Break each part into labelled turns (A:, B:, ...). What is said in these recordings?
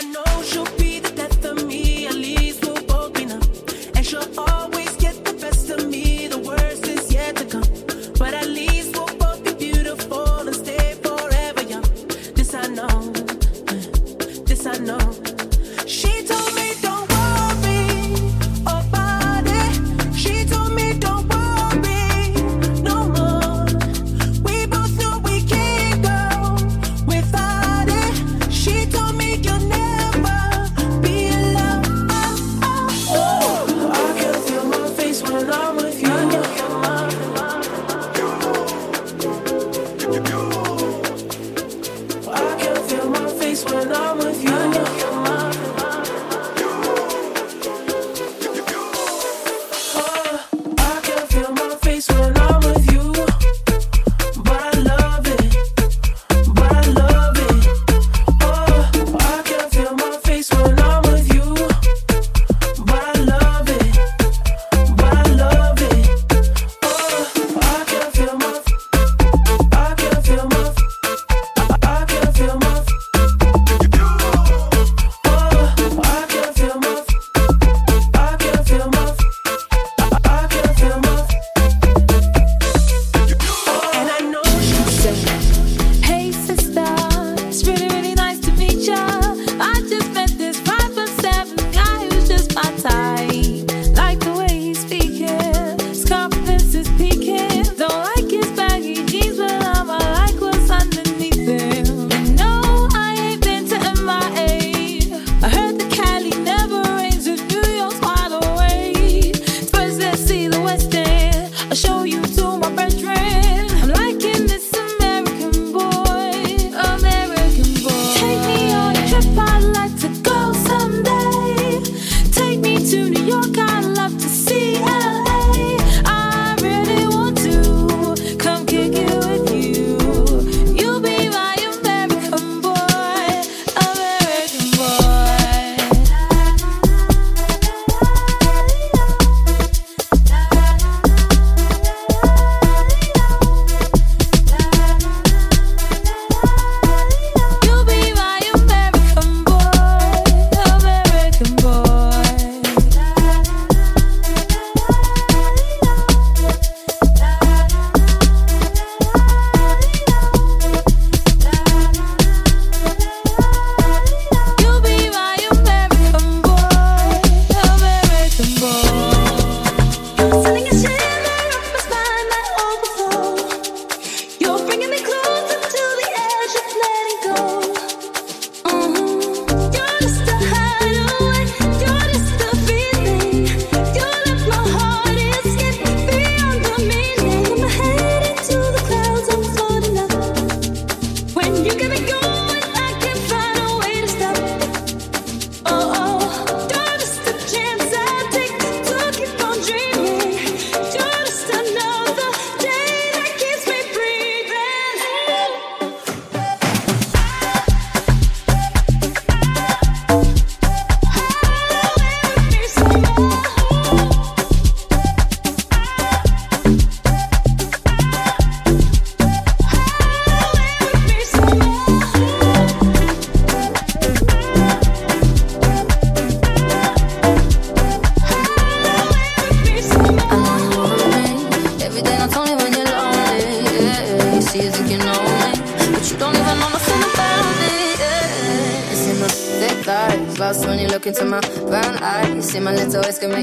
A: I know she'll be.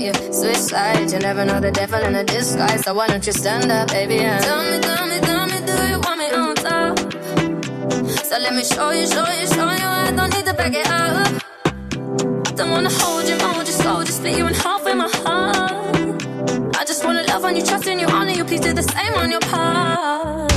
A: You
B: switch side. You never know the devil in a disguise. So why don't you
A: stand up, baby? And tell me, tell me, tell me, do you want me on top? So let me show you, show you, show you. I don't need to back it up. Don't wanna hold you, hold you slow, just split you in half with my heart. I just wanna love on you, trust in you, honor you. Please do the same on your part.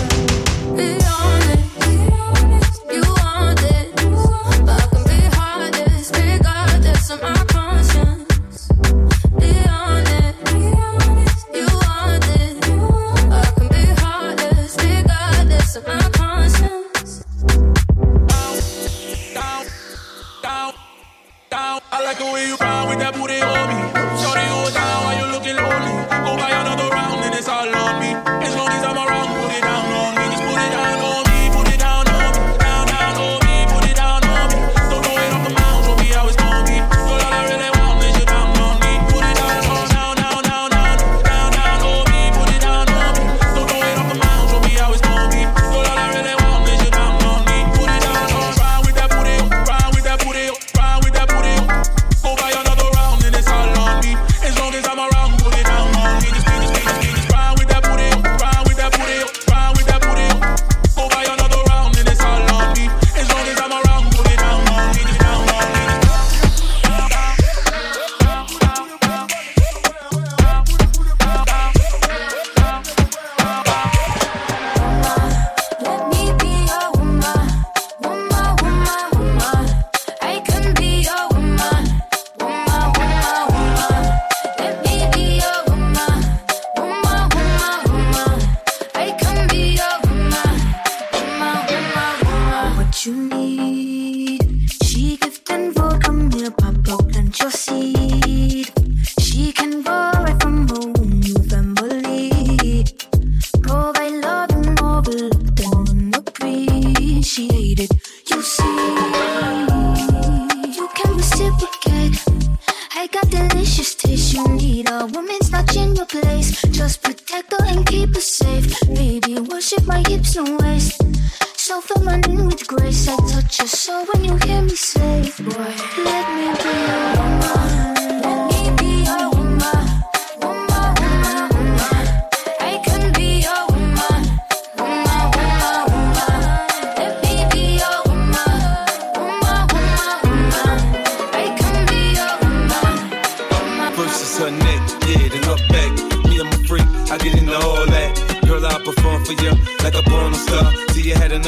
B: got delicious taste. You
C: need a woman's not in your place. Just protect her and keep her safe. Baby, worship my
D: hips and waist.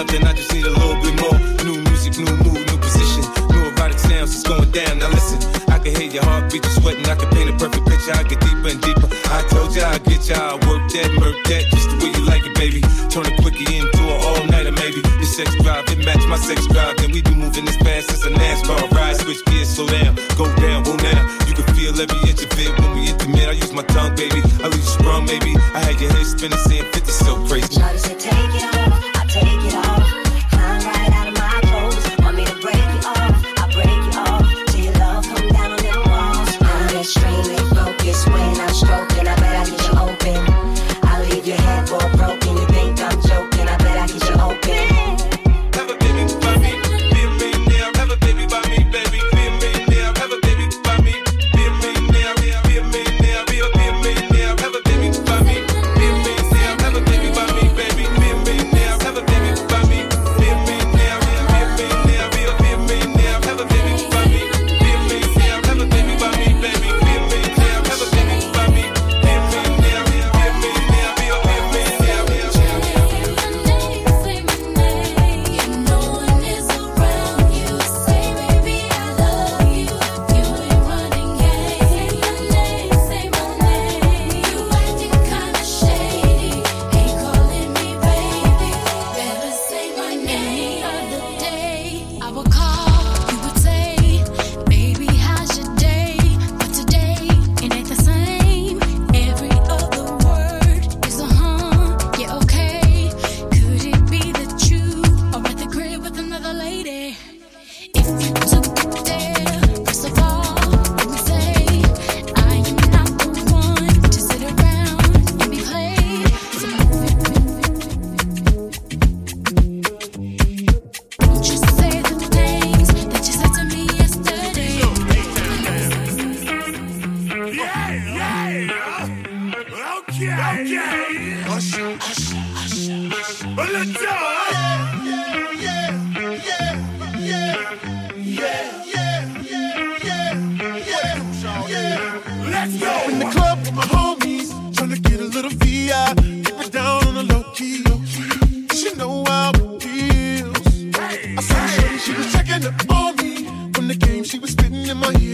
D: See, She was checking up on
C: me from the game she was spitting in my ear.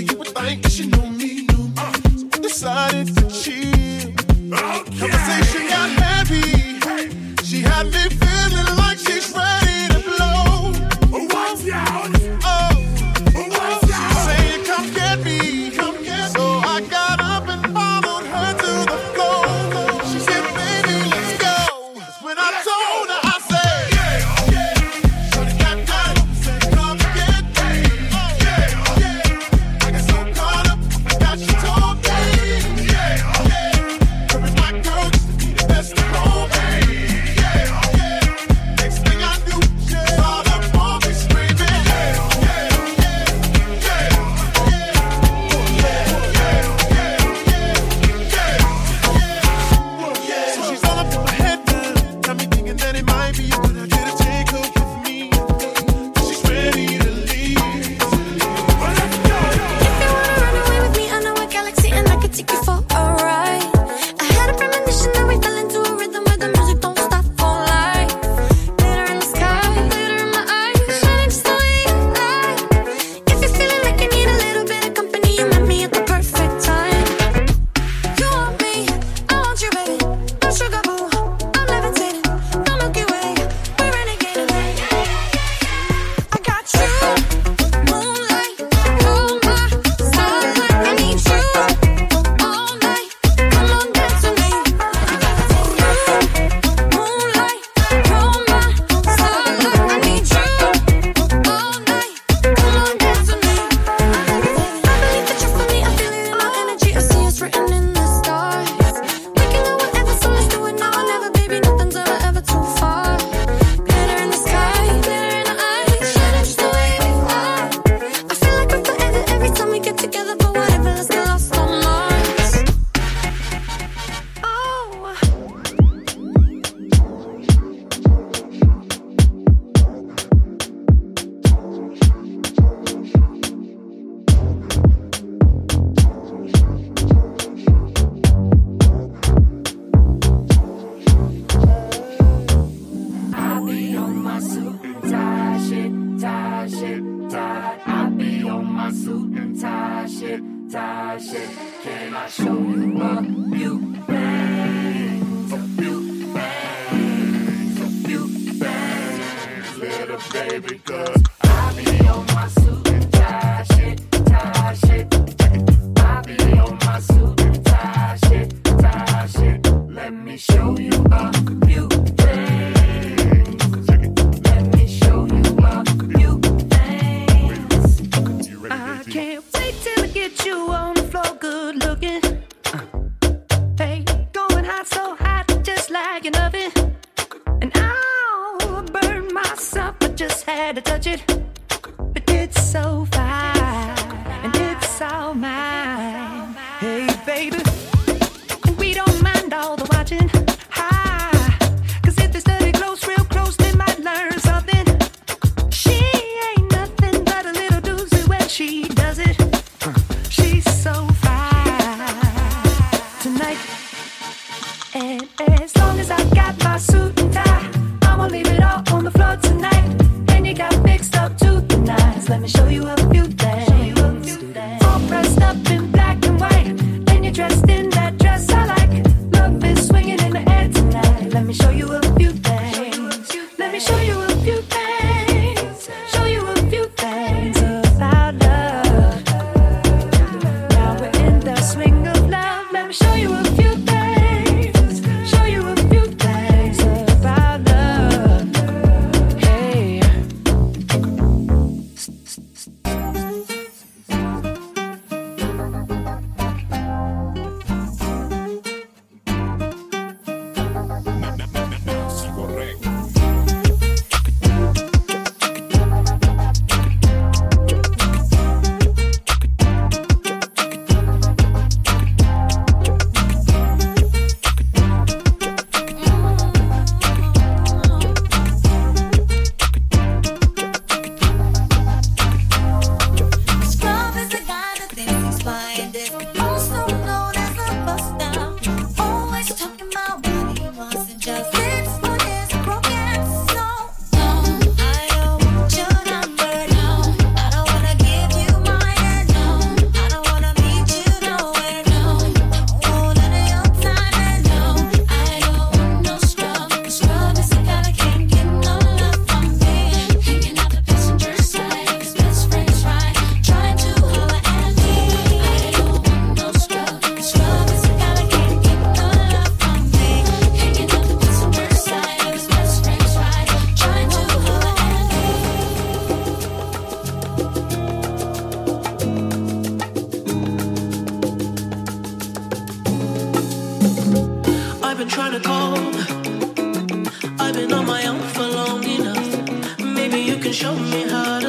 E: my suit and tie shit, tie shit. Can I show you a few things? A few things, a few things, little baby, cause dragon of it. And
F: I'll burn myself, but just had to touch it.
A: can show me how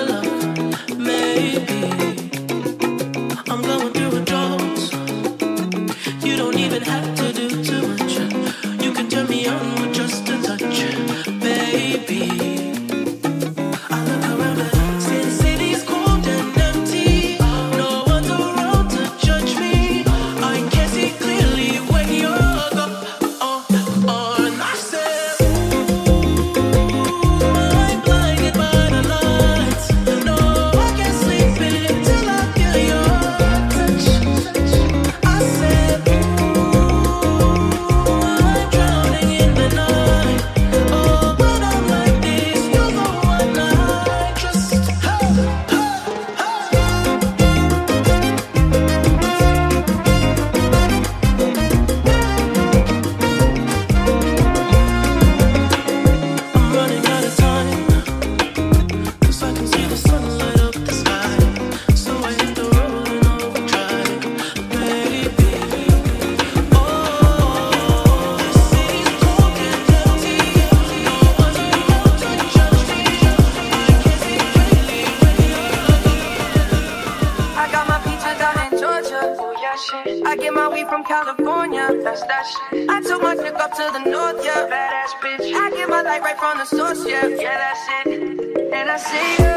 A: I
F: get my weed from California. That's that shit. I took my trip up to the north, yeah. Badass bitch. I get my light right from the source, yeah. Yeah, that's it. And I see you.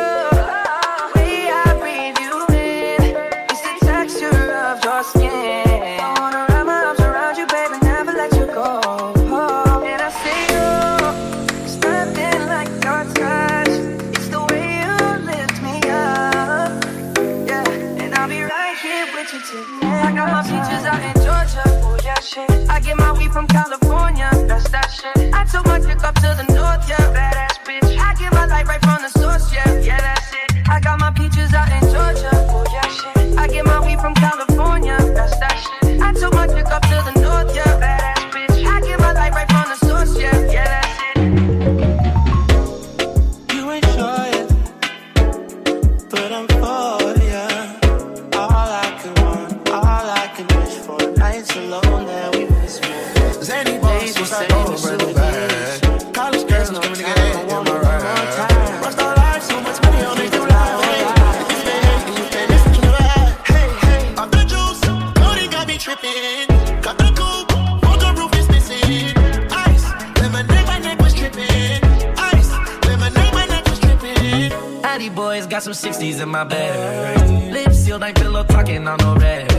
F: Way I breathe you in. is the texture of your skin.
G: From California, that's that shit.
H: 60s in my bed. Lips sealed, ain't pillow talking on no rag.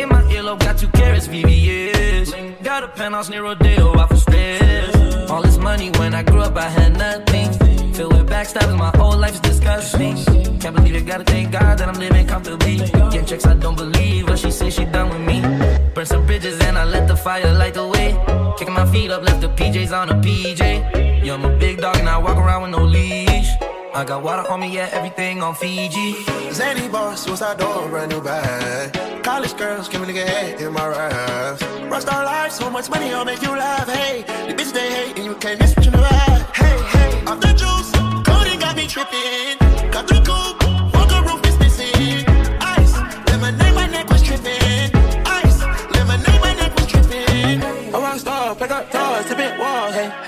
H: In my earlobe, got two carats, VVS. Got a penthouse near Rodeo, out for stress. All this money when I grew up, I had nothing. Filled with backstabbing, my whole life's disgusting. Can't believe it, gotta thank God that I'm living comfortably. Getting checks, I don't believe, but she say she done with me. Burn some bridges and I let the fire light the way. Kicking my feet up, left the PJs on a PJ. Yeah, I'm a big dog and I walk around with no leash. I got water on me, yeah, everything on Fiji.
I: Zany boss, suicide door, brand new bag. College girls, give me the head in my raps. Rockstar life, so much money, I'll make you laugh. Hey, the bitch they hate, and you can't miss what you ride. Hey, hey, off the juice, Cody got me tripping. Got the coupe, walker roof is missing. Ice, lemonade, my neck was tripping. Ice, lemonade, my neck was tripping.
J: A rock star, pick up drawers, tipping walls, hey.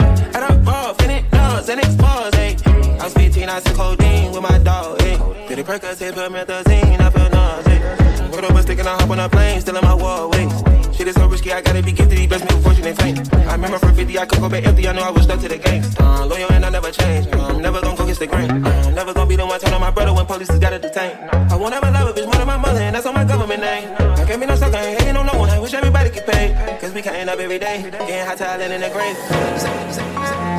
J: I was 15, I took codeine with my dog, hey. Did it Percocet, promethazine, I feel nauseous. Up a stick and I hop on a plane, still in my wall, wait. Shit is so risky, I gotta be gifted, he blessed me with fortune and fame. I remember from 50, I could go back empty, I know I was stuck to the game. Uh, loyal and I never change, uh, I'm never gonna go against the grain. Uh, never gonna be the one turn on my brother when police just gotta detain. I won't ever love a bitch more than my mother, and that's on my government name. I can't be no sucker, ain't hating on no one, I wish everybody could pay. Cause we counting up every day, getting hot talent in the grave.